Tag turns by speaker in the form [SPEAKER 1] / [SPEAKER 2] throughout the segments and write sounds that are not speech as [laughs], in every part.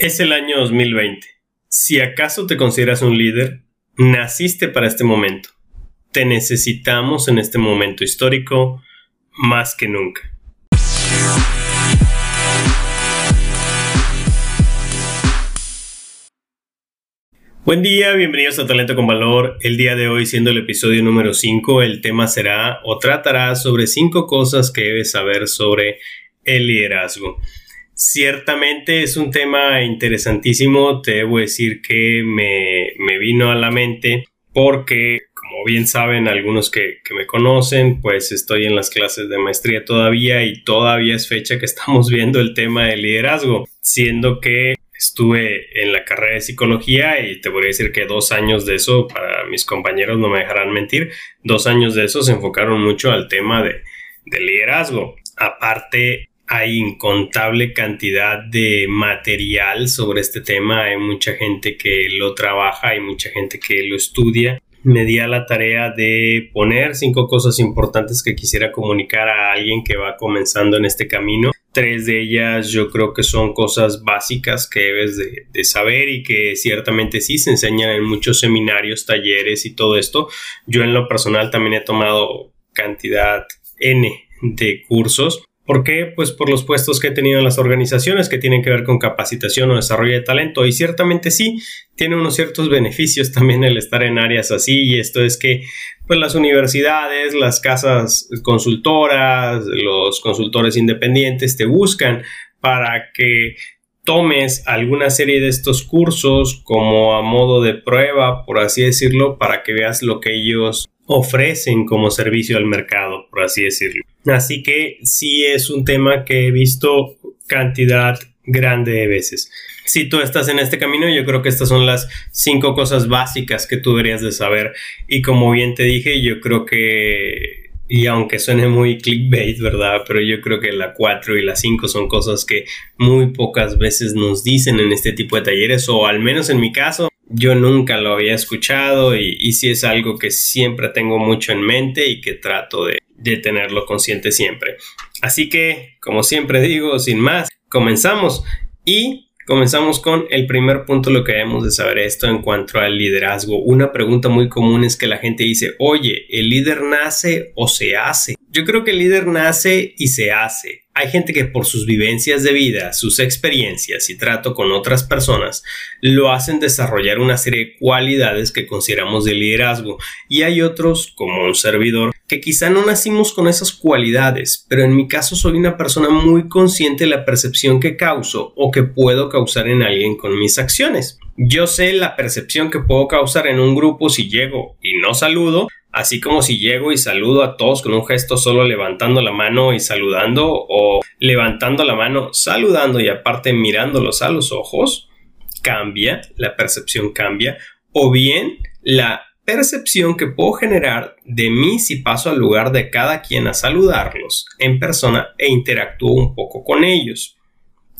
[SPEAKER 1] Es el año 2020. Si acaso te consideras un líder, naciste para este momento. Te necesitamos en este momento histórico más que nunca. Buen día, bienvenidos a Talento con Valor. El día de hoy, siendo el episodio número 5, el tema será o tratará sobre 5 cosas que debes saber sobre el liderazgo. Ciertamente es un tema interesantísimo, te debo decir que me, vino a la mente porque, como bien saben algunos que, que, me conocen, pues estoy en las clases de maestría todavía y todavía es fecha que [laughs] estamos viendo el tema del liderazgo, siendo que estuve en la carrera de psicología y te voy a decir que dos años de eso, para mis compañeros no me dejarán mentir, dos años de eso se enfocaron mucho al tema de, de liderazgo. Aparte, hay incontable cantidad de material sobre este tema, hay mucha gente que lo trabaja, hay mucha gente que lo estudia. Me di a la tarea de poner cinco cosas importantes que quisiera comunicar a alguien que va comenzando en este camino. Tres de ellas yo creo que son cosas básicas que debes de, de saber y que ciertamente sí se enseñan en muchos seminarios, talleres y todo esto. Yo en lo personal también he tomado cantidad N de cursos ¿Por qué? Pues por los puestos que he tenido en las organizaciones que tienen que ver con capacitación o desarrollo de talento. Y ciertamente sí, tiene unos ciertos beneficios [laughs] también el estar en áreas así. Y esto es que pues las universidades, las casas consultoras, los consultores independientes te buscan para que tomes alguna serie de estos cursos como a modo de prueba, por así decirlo, para que veas lo que ellos ofrecen como servicio al mercado, por así decirlo. Así que sí es un tema que he visto cantidad grande de veces. Si tú estás en este camino, yo creo que estas son las cinco cosas básicas que tú deberías de saber. Y como bien te dije, yo creo que, y aunque suene muy clickbait, ¿verdad? Pero yo creo que la 4 y la 5 son cosas que muy pocas veces nos dicen en este tipo de talleres, o al menos en mi caso, yo nunca lo había escuchado y, y sí es algo que siempre tengo mucho en mente y que trato de, de tenerlo consciente siempre. Así que, como siempre digo, sin más, comenzamos y Comenzamos con el primer punto, lo que debemos de saber esto en cuanto al liderazgo. Una pregunta muy común es que la gente dice, oye, ¿el líder nace o se hace? Yo creo que el líder nace y se hace. Hay gente que por sus vivencias de vida, sus experiencias y trato con otras personas, lo hacen desarrollar una serie de cualidades que consideramos de liderazgo. Y hay otros, como un servidor, que quizá no nacimos con esas cualidades, pero en mi caso soy una persona muy consciente de la percepción que causo o que puedo causar en alguien con mis acciones. Yo sé la percepción que puedo causar en un grupo si llego y no saludo, así como si llego y saludo a todos con un gesto solo levantando la mano y saludando o levantando la mano saludando y aparte mirándolos a los ojos, cambia, la percepción cambia, o bien la percepción que puedo generar de mí si paso al lugar de cada quien a saludarlos en persona e interactúo un poco con ellos.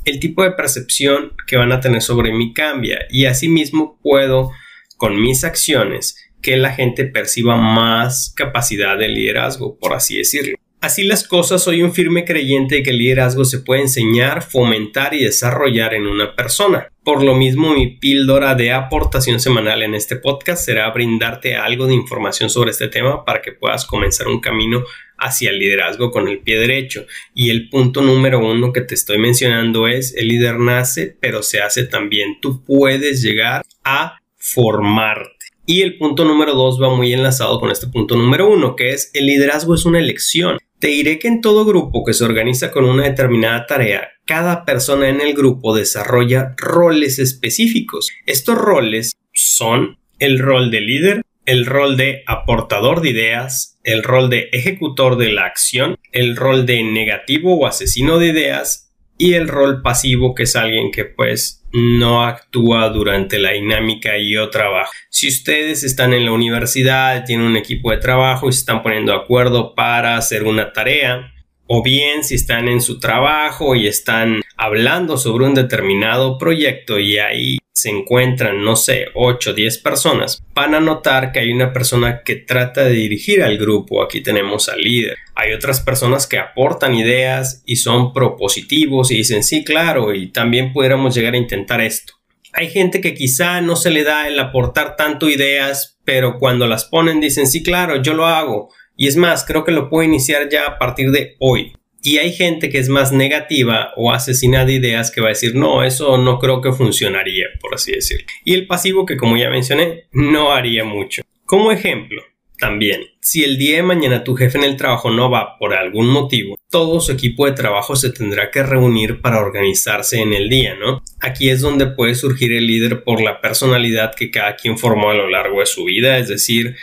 [SPEAKER 1] El tipo de percepción que van a tener sobre mí cambia y asimismo puedo con mis acciones que la gente perciba más capacidad de liderazgo, por así decirlo. Así las cosas, soy un firme creyente de que el liderazgo se puede enseñar, fomentar y desarrollar en una persona. Por lo mismo, mi píldora de aportación semanal en este podcast será brindarte algo de información sobre este tema para que puedas comenzar un camino hacia el liderazgo con el pie derecho. Y el punto número uno que te estoy mencionando es el líder nace, pero se hace también. Tú puedes llegar a formarte. Y el punto número dos va muy enlazado con este punto número uno, que es el liderazgo es una elección. Te diré que en todo grupo que se organiza con una determinada tarea, cada persona en el grupo desarrolla roles específicos. Estos roles son el rol de líder, el rol de aportador de ideas, el rol de ejecutor de la acción, el rol de negativo o asesino de ideas y el rol pasivo que es alguien que pues no actúa durante la dinámica y o trabajo. Si ustedes están en la universidad, tienen un equipo de trabajo y se están poniendo de acuerdo para hacer una tarea, o bien si están en su trabajo y están hablando sobre un determinado proyecto y hay se encuentran, no sé, 8 o 10 personas, van a notar que hay una persona que trata de dirigir al grupo. Aquí tenemos al líder. Hay otras personas que aportan ideas y son propositivos y dicen, sí, claro, y también pudiéramos llegar a intentar esto. Hay gente que quizá no se le da el aportar tanto ideas, pero cuando las ponen dicen, sí, claro, yo lo hago. Y es más, creo que lo puedo iniciar ya a partir de hoy. Y hay gente que es más negativa o asesina de ideas que va a decir, no, eso no creo que funcionaría, por así decirlo. Y el pasivo que, como ya mencioné, no haría mucho. Como ejemplo, también, si el día de mañana tu jefe en el trabajo no va por algún motivo, todo su equipo de trabajo se tendrá que reunir para organizarse en el día, ¿no? Aquí es donde puede surgir el líder por la personalidad que cada quien formó a lo largo de su vida, es decir,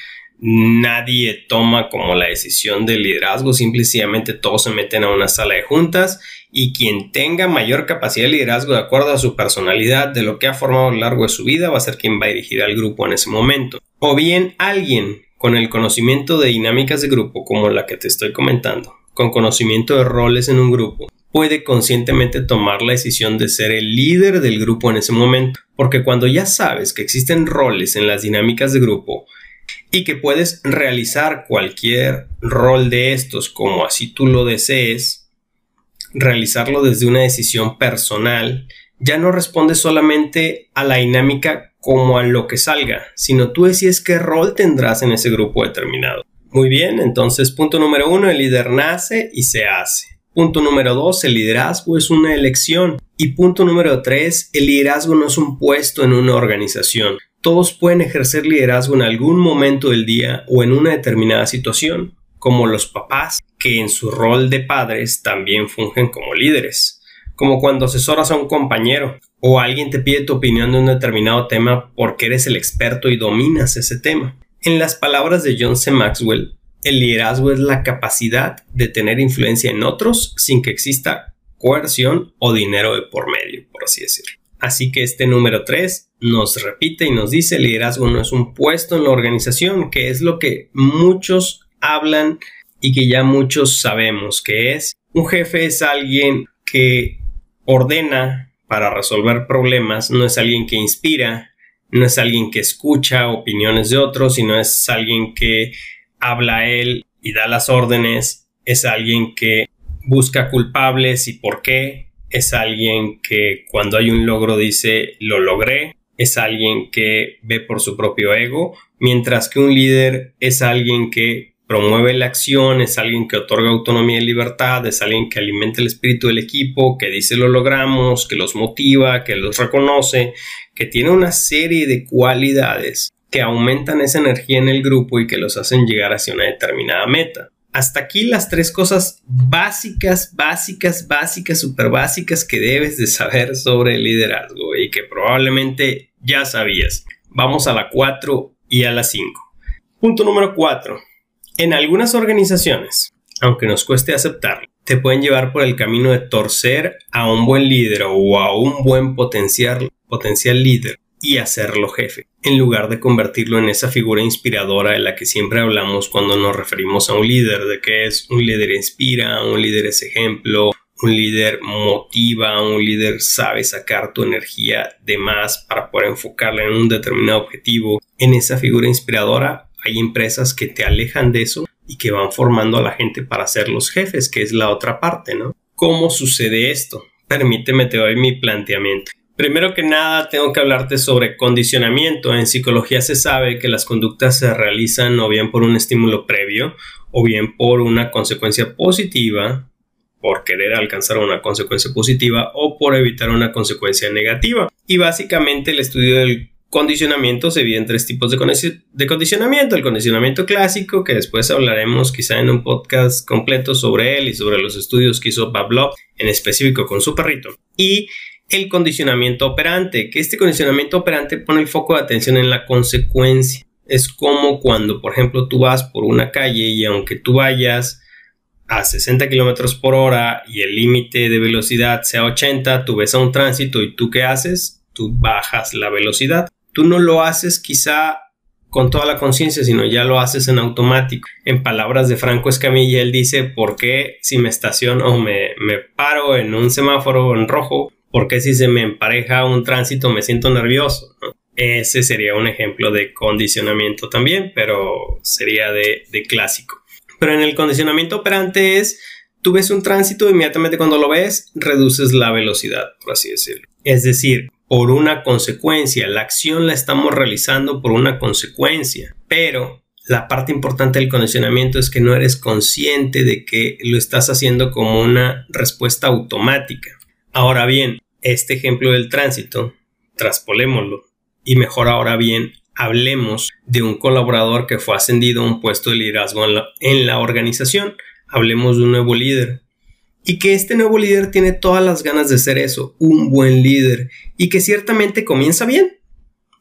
[SPEAKER 1] nadie toma como la decisión del liderazgo, simplemente todos se meten a una sala de juntas y quien tenga mayor capacidad de liderazgo de acuerdo a su personalidad, de lo que ha formado a lo largo de su vida, va a ser quien va a dirigir al grupo en ese momento. O bien alguien con el conocimiento de dinámicas de grupo como la que te estoy comentando, con conocimiento de roles en un grupo, puede conscientemente tomar la decisión de ser el líder del grupo en ese momento, porque cuando ya sabes que existen roles en las dinámicas de grupo, y que puedes realizar cualquier rol de estos como así tú lo desees, realizarlo desde una decisión personal, ya no responde solamente a la dinámica como a lo que salga, sino tú decides qué rol tendrás en ese grupo determinado. Muy bien, entonces punto número uno, el líder nace y se hace. Punto número dos, el liderazgo es una elección. Y punto número tres, el liderazgo no es un puesto en una organización todos pueden ejercer liderazgo en algún momento del día o en una determinada situación, como los papás, que en su rol de padres también fungen como líderes, como cuando asesoras a un compañero o alguien te pide tu opinión de un determinado tema porque eres el experto y dominas ese tema. En las palabras de John C. Maxwell, el liderazgo es la capacidad de tener influencia en otros sin que exista coerción o dinero de por medio, por así decirlo. Así que este número 3 nos repite y nos dice, liderazgo no es un puesto en la organización, que es lo que muchos hablan y que ya muchos sabemos que es. Un jefe es alguien que ordena para resolver problemas, no es alguien que inspira, no es alguien que escucha opiniones de otros, sino es alguien que habla a él y da las órdenes, es alguien que busca culpables y por qué, es alguien que cuando hay un logro dice lo logré, es alguien que ve por su propio ego, mientras que un líder es alguien que promueve la acción, es alguien que otorga autonomía y libertad, es alguien que alimenta el espíritu del equipo, que dice lo logramos, que los motiva, que los reconoce, que tiene una serie de cualidades que aumentan esa energía en el grupo y que los hacen llegar hacia una determinada meta. Hasta aquí las tres cosas básicas, básicas, básicas, súper básicas que debes de saber sobre el liderazgo y que probablemente ya sabías. Vamos a la 4 y a la 5. Punto número 4. En algunas organizaciones, aunque nos cueste aceptarlo, te pueden llevar por el camino de torcer a un buen líder o a un buen potencial, potencial líder y hacerlo jefe, en lugar de convertirlo en esa figura inspiradora de la que siempre hablamos cuando nos referimos a un líder, de que es un líder inspira, un líder es ejemplo, un líder motiva, un líder sabe sacar tu energía de más para poder enfocarla en un determinado objetivo. En esa figura inspiradora hay empresas que te alejan de eso y que van formando a la gente para ser los jefes, que es la otra parte, ¿no? ¿Cómo sucede esto? Permíteme te doy mi planteamiento. Primero que nada, tengo que hablarte sobre condicionamiento. En psicología se sabe que las conductas se realizan o bien por un estímulo previo o bien por una consecuencia positiva, por querer alcanzar una consecuencia positiva o por evitar una consecuencia negativa. Y básicamente el estudio del condicionamiento se divide en tres tipos de, condicionamiento. El condicionamiento clásico, que después hablaremos quizá en un podcast completo sobre él y sobre los estudios que hizo Pavlov en específico con su perrito. Y el condicionamiento operante, que este condicionamiento operante pone el foco de atención en la consecuencia. Es como cuando, por ejemplo, tú vas por una calle y aunque tú vayas a 60 kilómetros por hora y el límite de velocidad sea 80, tú ves a un tránsito y tú qué haces? Tú bajas la velocidad. Tú no lo haces quizá con toda la conciencia, sino ya lo haces en automático. En palabras de Franco Escamilla, él dice, ¿por qué si me estaciono o me, me paro en un semáforo en rojo ¿Por qué si se me empareja un tránsito me siento nervioso? Ese sería un ejemplo de condicionamiento también, pero sería de, de clásico. Pero en el condicionamiento operante es, tú ves un tránsito, inmediatamente cuando lo ves, reduces la velocidad, por así decirlo. Es decir, por una consecuencia, la acción la estamos realizando por una consecuencia, pero la parte importante del condicionamiento es que no eres consciente de que lo estás haciendo como una respuesta automática. Ahora bien, este ejemplo del tránsito, traspolémoslo y mejor ahora bien hablemos de un colaborador que fue ascendido a un puesto de liderazgo en la, organización. Hablemos de un nuevo líder. Y que este nuevo líder tiene todas las ganas de ser eso, un buen líder, y que ciertamente comienza bien.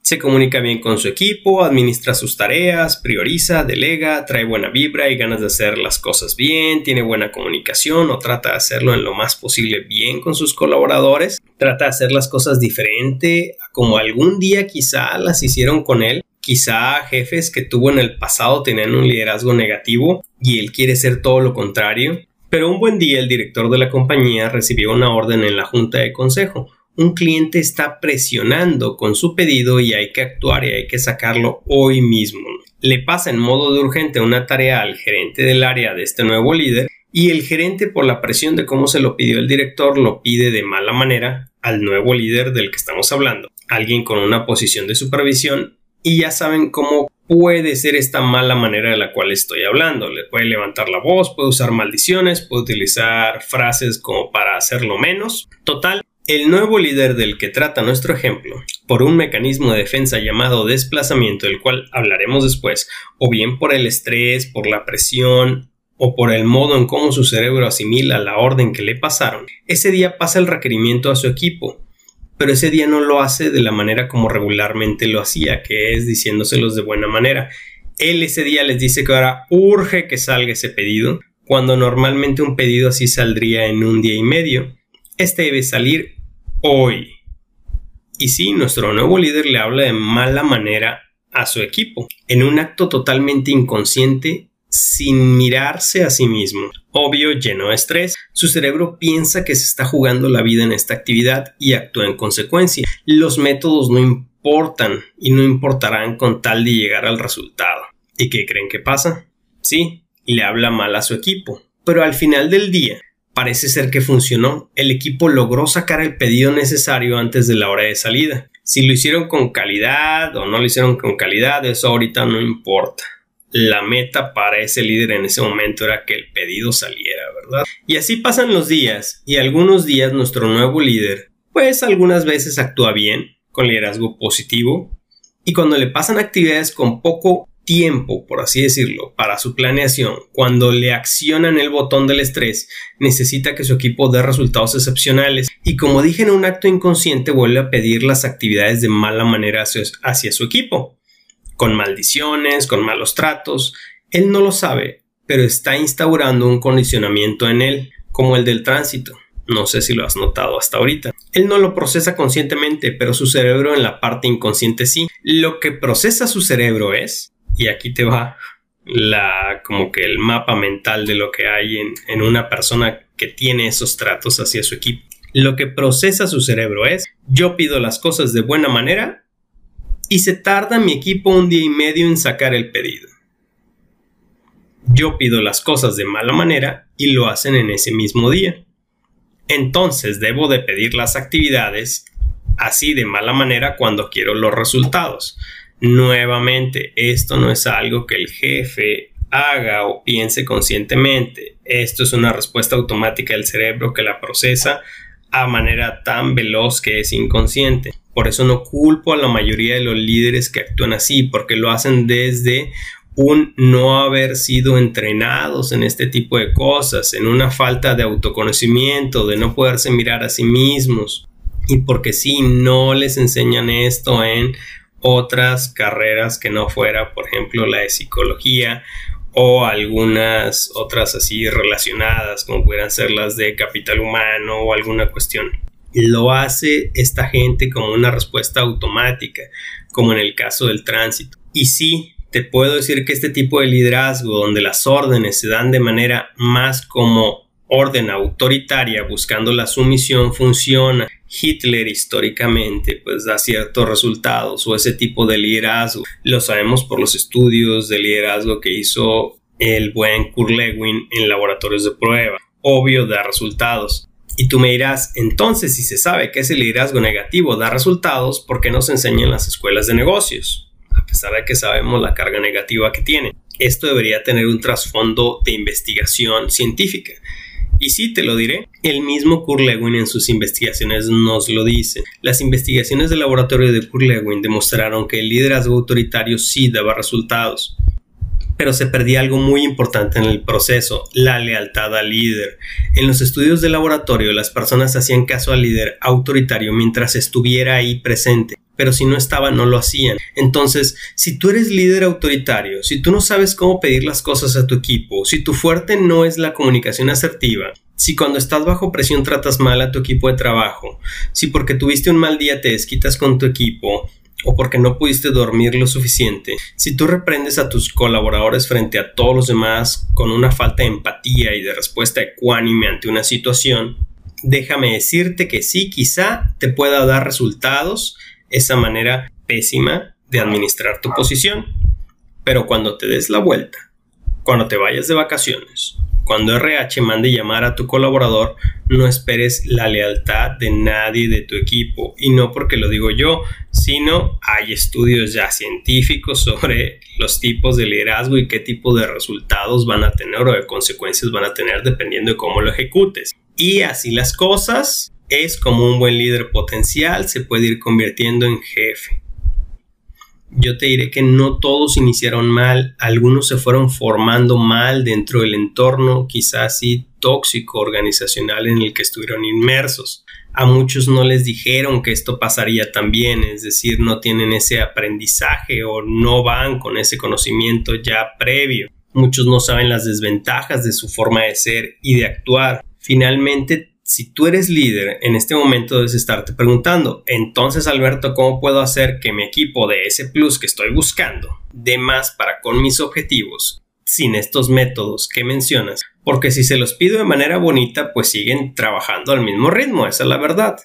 [SPEAKER 1] Se comunica bien con su equipo, administra sus tareas, prioriza, delega, trae buena vibra y ganas de hacer las cosas bien, tiene buena comunicación o trata de hacerlo en lo más posible bien con sus colaboradores, trata de hacer las cosas diferente como algún día quizá las hicieron con él. Quizá jefes que tuvo en el pasado tenían un liderazgo negativo y él quiere ser todo lo contrario. Pero un buen día el director de la compañía recibió una orden en la junta de consejo un cliente está presionando con su pedido y hay que actuar y hay que sacarlo hoy mismo. Le pasa en modo de urgente una tarea al gerente del área de este nuevo líder y el gerente por la presión de cómo se lo pidió el director lo pide de mala manera al nuevo líder del que estamos hablando, alguien con una posición de supervisión y ya saben cómo puede ser esta mala manera de la cual estoy hablando. Le puede levantar la voz, puede usar maldiciones, puede utilizar frases como para hacerlo menos. Total, el nuevo líder del que trata nuestro ejemplo, por un mecanismo de defensa llamado desplazamiento, del cual hablaremos después, o bien por el estrés, por la presión, o por el modo en cómo su cerebro asimila la orden que le pasaron, ese día pasa el requerimiento a su equipo, pero ese día no lo hace de la manera como regularmente lo hacía, que es diciéndoselos de buena manera. Él ese día les dice que ahora urge que salga ese pedido, cuando normalmente un pedido así saldría en un día y medio. Este debe salir hoy. Y sí, nuestro nuevo líder le habla de mala manera a su equipo, en un acto totalmente inconsciente, sin mirarse a sí mismo. Obvio, lleno de estrés, su cerebro piensa que se está jugando la vida en esta actividad y actúa en consecuencia. Los métodos no importan y no importarán con tal de llegar al resultado. ¿Y qué creen que pasa? Sí, le habla mal a su equipo, pero al final del día, Parece ser que funcionó. El equipo logró sacar el pedido necesario antes de la hora de salida. Si lo hicieron con calidad o no lo hicieron con calidad, eso ahorita no importa. La meta para ese líder en ese momento era que el pedido saliera, ¿verdad? Y así pasan los días y algunos días nuestro nuevo líder, pues algunas veces actúa bien, con liderazgo positivo, y cuando le pasan actividades con poco tiempo, por así decirlo, para su planeación, cuando le accionan el botón del estrés, necesita que su equipo dé resultados excepcionales y como dije en un acto inconsciente vuelve a pedir las actividades de mala manera hacia, su equipo, con maldiciones, con malos tratos. Él no lo sabe, pero está instaurando un condicionamiento en él, como el del tránsito. No sé si lo has notado hasta ahorita. Él no lo procesa conscientemente, pero su cerebro en la parte inconsciente sí. Lo que procesa su cerebro es y aquí te va la como que el mapa mental de lo que hay en, en una persona que tiene esos tratos hacia su equipo. Lo que procesa su cerebro es yo pido las cosas de buena manera y se tarda mi equipo un día y medio en sacar el pedido. Yo pido las cosas de mala manera y lo hacen en ese mismo día. Entonces debo de pedir las actividades así de mala manera cuando quiero los resultados. Nuevamente, esto no es algo que el jefe haga o piense conscientemente. Esto es una respuesta automática del cerebro que la procesa a manera tan veloz que es inconsciente. Por eso no culpo a la mayoría de los líderes que actúan así, porque lo hacen desde un no haber sido entrenados en este tipo de cosas, en una falta de autoconocimiento, de no poderse mirar a sí mismos. Y porque si no les enseñan esto en otras carreras que no fuera, por ejemplo, la de psicología o algunas otras así relacionadas, como pudieran ser las de capital humano o alguna cuestión. Lo hace esta gente como una respuesta automática, como en el caso del tránsito. Y sí, te puedo decir que este tipo de liderazgo, donde las órdenes se dan de manera más como orden autoritaria buscando la sumisión funciona. Hitler históricamente pues da ciertos resultados o ese tipo de liderazgo. Lo sabemos por los estudios de liderazgo que hizo el buen Kurt Lewin en laboratorios de prueba. Obvio da resultados. Y tú me dirás, entonces si se sabe que ese liderazgo negativo da resultados, ¿por qué no se enseña en las escuelas de negocios? A pesar de que sabemos la carga negativa que tiene. Esto debería tener un trasfondo de investigación científica. Y sí, te lo diré, el mismo Kurt Lewin en sus investigaciones nos lo dice. Las investigaciones del laboratorio de Kurt Lewin demostraron que el liderazgo autoritario sí daba resultados pero se perdía algo muy importante en el proceso, la lealtad al líder. En los estudios de laboratorio las personas hacían caso al líder autoritario mientras estuviera ahí presente, pero si no estaba no lo hacían. Entonces, si tú eres líder autoritario, si tú no sabes cómo pedir las cosas a tu equipo, si tu fuerte no es la comunicación asertiva, si cuando estás bajo presión tratas mal a tu equipo de trabajo, si porque tuviste un mal día te desquitas con tu equipo, o porque no pudiste dormir lo suficiente, si tú reprendes a tus colaboradores frente a todos los demás con una falta de empatía y de respuesta ecuánime ante una situación, déjame decirte que sí, quizá te pueda dar resultados esa manera pésima de administrar tu posición. Pero cuando te des la vuelta, cuando te vayas de vacaciones, cuando RH mande llamar a tu colaborador, no esperes la lealtad de nadie de tu equipo. Y no porque lo digo yo, sino hay estudios ya científicos sobre los tipos de liderazgo y qué tipo de resultados van a tener o de consecuencias van a tener dependiendo de cómo lo ejecutes. Y así las cosas, es como un buen líder potencial se puede ir convirtiendo en jefe yo te diré que no todos iniciaron mal, algunos se fueron formando mal dentro del entorno, quizás sí tóxico organizacional en el que estuvieron inmersos. A muchos no les dijeron que esto pasaría también, es decir, no tienen ese aprendizaje o no van con ese conocimiento ya previo. Muchos no saben las desventajas de su forma de ser y de actuar. Finalmente si tú eres líder, en este momento debes estarte preguntando, entonces Alberto, ¿cómo puedo hacer que mi equipo de ese plus que estoy buscando dé más para con mis objetivos sin estos métodos que mencionas? Porque si se los pido de manera bonita, pues siguen trabajando al mismo ritmo, esa es la verdad.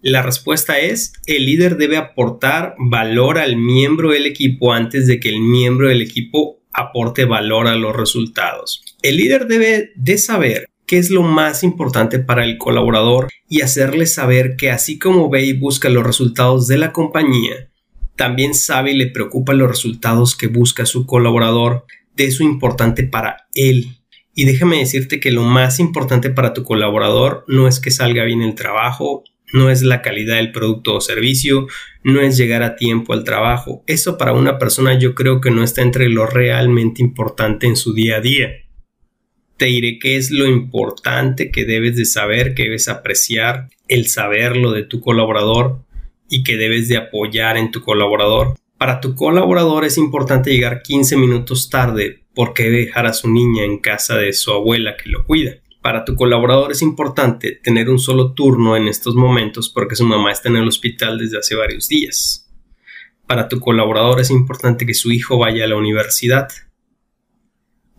[SPEAKER 1] La respuesta es, el líder debe aportar valor al miembro del equipo antes de que el miembro del equipo aporte valor a los resultados. El líder debe de saber qué es lo más importante para el colaborador y hacerle saber que así como ve y busca los resultados de la compañía, también sabe y le preocupa los resultados que busca su colaborador, de eso importante para él. Y déjame decirte que lo más importante para tu colaborador no es que salga bien el trabajo, no es la calidad del producto o servicio, no es llegar a tiempo al trabajo. Eso para una persona yo creo que no está entre lo realmente importante en su día a día te diré qué es lo importante que debes de saber, que debes apreciar, el saberlo de tu colaborador y que debes de apoyar en tu colaborador. Para tu colaborador es importante llegar 15 minutos tarde porque debe dejar a su niña en casa de su abuela que lo cuida. Para tu colaborador es importante tener un solo turno en estos momentos porque su mamá está en el hospital desde hace varios días. Para tu colaborador es importante que su hijo vaya a la universidad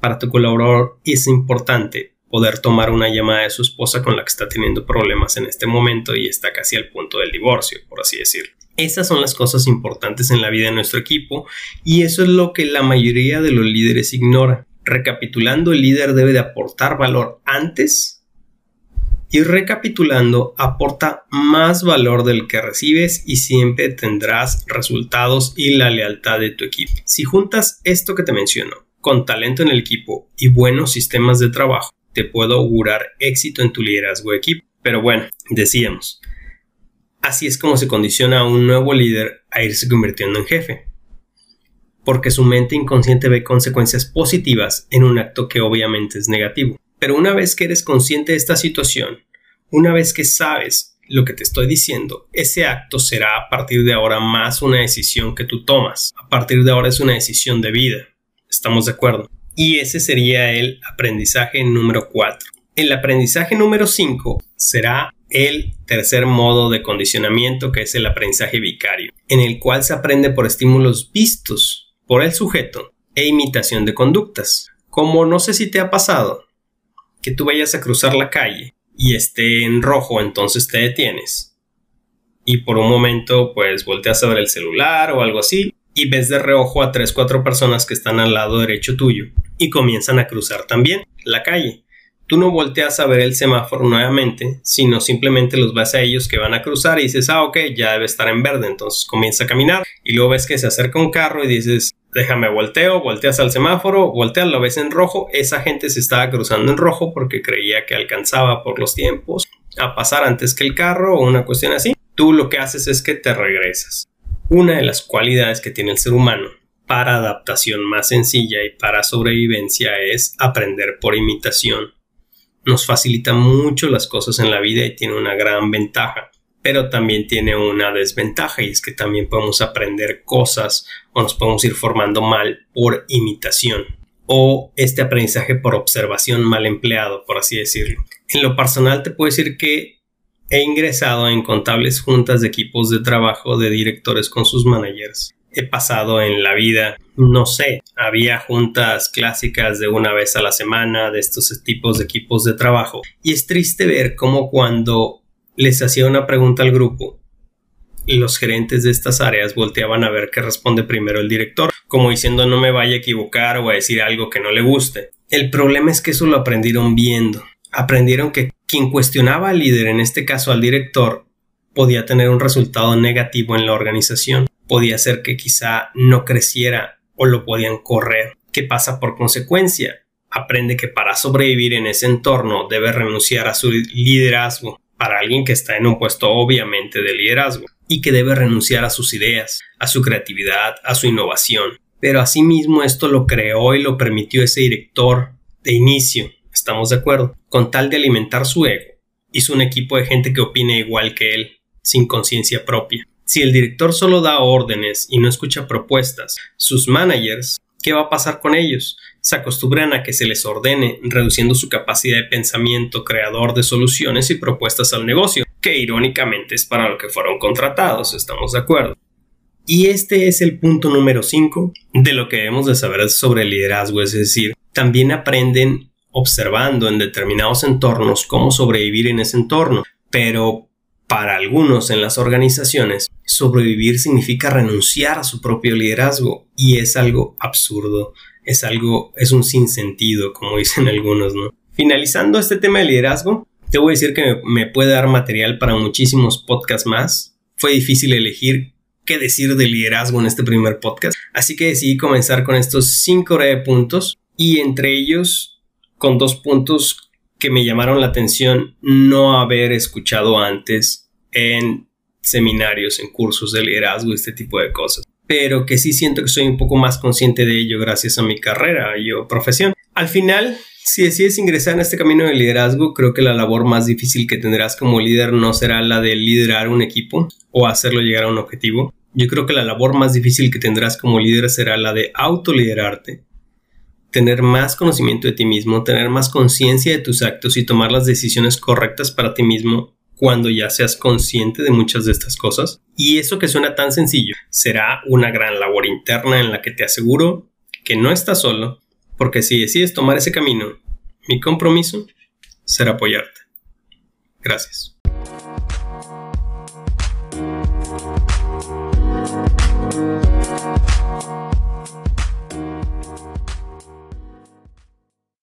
[SPEAKER 1] para tu colaborador es importante poder tomar una llamada de su esposa con la que está teniendo problemas en este momento y está casi al punto del divorcio, por así decirlo. Esas son las cosas importantes en la vida de nuestro equipo y eso es lo que la mayoría de los líderes ignora. Recapitulando, el líder debe de aportar valor antes y recapitulando, aporta más valor del que recibes y siempre tendrás resultados y la lealtad de tu equipo. Si juntas esto que te menciono, con talento en el equipo y buenos sistemas de trabajo, te puedo augurar éxito en tu liderazgo de equipo. Pero bueno, decíamos, así es como se condiciona a un nuevo líder a irse convirtiendo en jefe. Porque su mente inconsciente ve consecuencias positivas en un acto que obviamente es negativo. Pero una vez que eres consciente de esta situación, una vez que sabes lo que te estoy diciendo, ese acto será a partir de ahora más una decisión que tú tomas. A partir de ahora es una decisión de vida. Estamos de acuerdo. Y ese sería el aprendizaje número 4. El aprendizaje número 5 será el tercer modo de condicionamiento que es el aprendizaje vicario, en el cual se aprende por estímulos vistos por el sujeto e imitación de conductas. Como no sé si te ha pasado, que tú vayas a cruzar la calle y esté en rojo, entonces te detienes. Y por un momento, pues volteas a ver el celular o algo así y ves de reojo a 3-4 personas que están al lado derecho tuyo y comienzan a cruzar también la calle. Tú no volteas a ver el semáforo nuevamente, sino simplemente los ves a ellos que van a cruzar y dices, ah, ok, ya debe estar en verde, entonces comienza a caminar y luego ves que se acerca un carro y dices, déjame volteo, volteas al semáforo, volteas, lo ves en rojo, esa gente se estaba cruzando en rojo porque creía que alcanzaba por los tiempos a pasar antes que el carro o una cuestión así. Tú lo que haces es que te regresas. Una de las cualidades que tiene el ser humano para adaptación más sencilla y para sobrevivencia es aprender por imitación. Nos facilita mucho las cosas en la vida y tiene una gran ventaja, pero también tiene una desventaja y es que también podemos aprender cosas o nos podemos ir formando mal por imitación o este aprendizaje por observación mal empleado, por así decirlo. En lo personal te puedo decir que he ingresado en contables juntas de equipos de trabajo de directores con sus managers he pasado en la vida. No sé, había juntas clásicas de una vez a la semana de estos tipos de equipos de trabajo. Y es triste ver cómo cuando les hacía una pregunta al grupo, los gerentes de estas áreas volteaban a ver qué responde primero el director, como diciendo no me vaya a equivocar o a decir algo que no le guste. El problema es que eso lo aprendieron viendo. Aprendieron que quien cuestionaba al líder, en este caso al director, podía tener un resultado negativo en la organización podía ser que quizá no creciera o lo podían correr. ¿Qué pasa por consecuencia? Aprende que para sobrevivir en ese entorno debe renunciar a su liderazgo para alguien que está en un puesto obviamente de liderazgo y que debe renunciar a sus ideas, a su creatividad, a su innovación. Pero asimismo esto lo creó y lo permitió ese director de inicio, estamos de acuerdo, con tal de alimentar su ego. Hizo un equipo de gente que opine igual que él, sin conciencia propia. Si el director solo da órdenes y no escucha propuestas, sus managers, ¿qué va a pasar con ellos? Se acostumbran a que se les ordene, reduciendo su capacidad de pensamiento creador de soluciones y propuestas al negocio, que irónicamente es para lo que fueron contratados, estamos de acuerdo. Y este es el punto número 5 de lo que debemos de saber sobre el liderazgo, es decir, también aprenden observando en determinados entornos cómo sobrevivir en ese entorno, pero para algunos en las organizaciones, sobrevivir significa renunciar a su propio liderazgo y es algo absurdo, es algo, es un sinsentido, como [laughs] dicen algunos, ¿no? Finalizando este tema de liderazgo, te voy a decir que me, puede dar material para muchísimos podcasts más. Fue difícil elegir qué decir de liderazgo en este primer podcast, así que decidí comenzar con estos cinco puntos y entre ellos con dos puntos que me llamaron la atención no haber escuchado antes en seminarios, en cursos de liderazgo, este tipo de cosas. Pero que sí siento que soy un poco más consciente de ello gracias a mi carrera y o profesión. Al final, si decides ingresar en este camino de liderazgo, creo que la labor más difícil que tendrás como líder no será la de liderar un equipo o hacerlo llegar a un objetivo. Yo creo que la labor más difícil que tendrás como líder será la de autoliderarte, tener más conocimiento de ti mismo, tener más conciencia de tus actos y tomar las decisiones correctas para ti mismo cuando ya seas consciente de muchas de estas cosas. Y eso que suena tan sencillo será una gran labor interna en la que te aseguro que no estás solo, porque si decides tomar ese camino, mi compromiso será apoyarte. Gracias.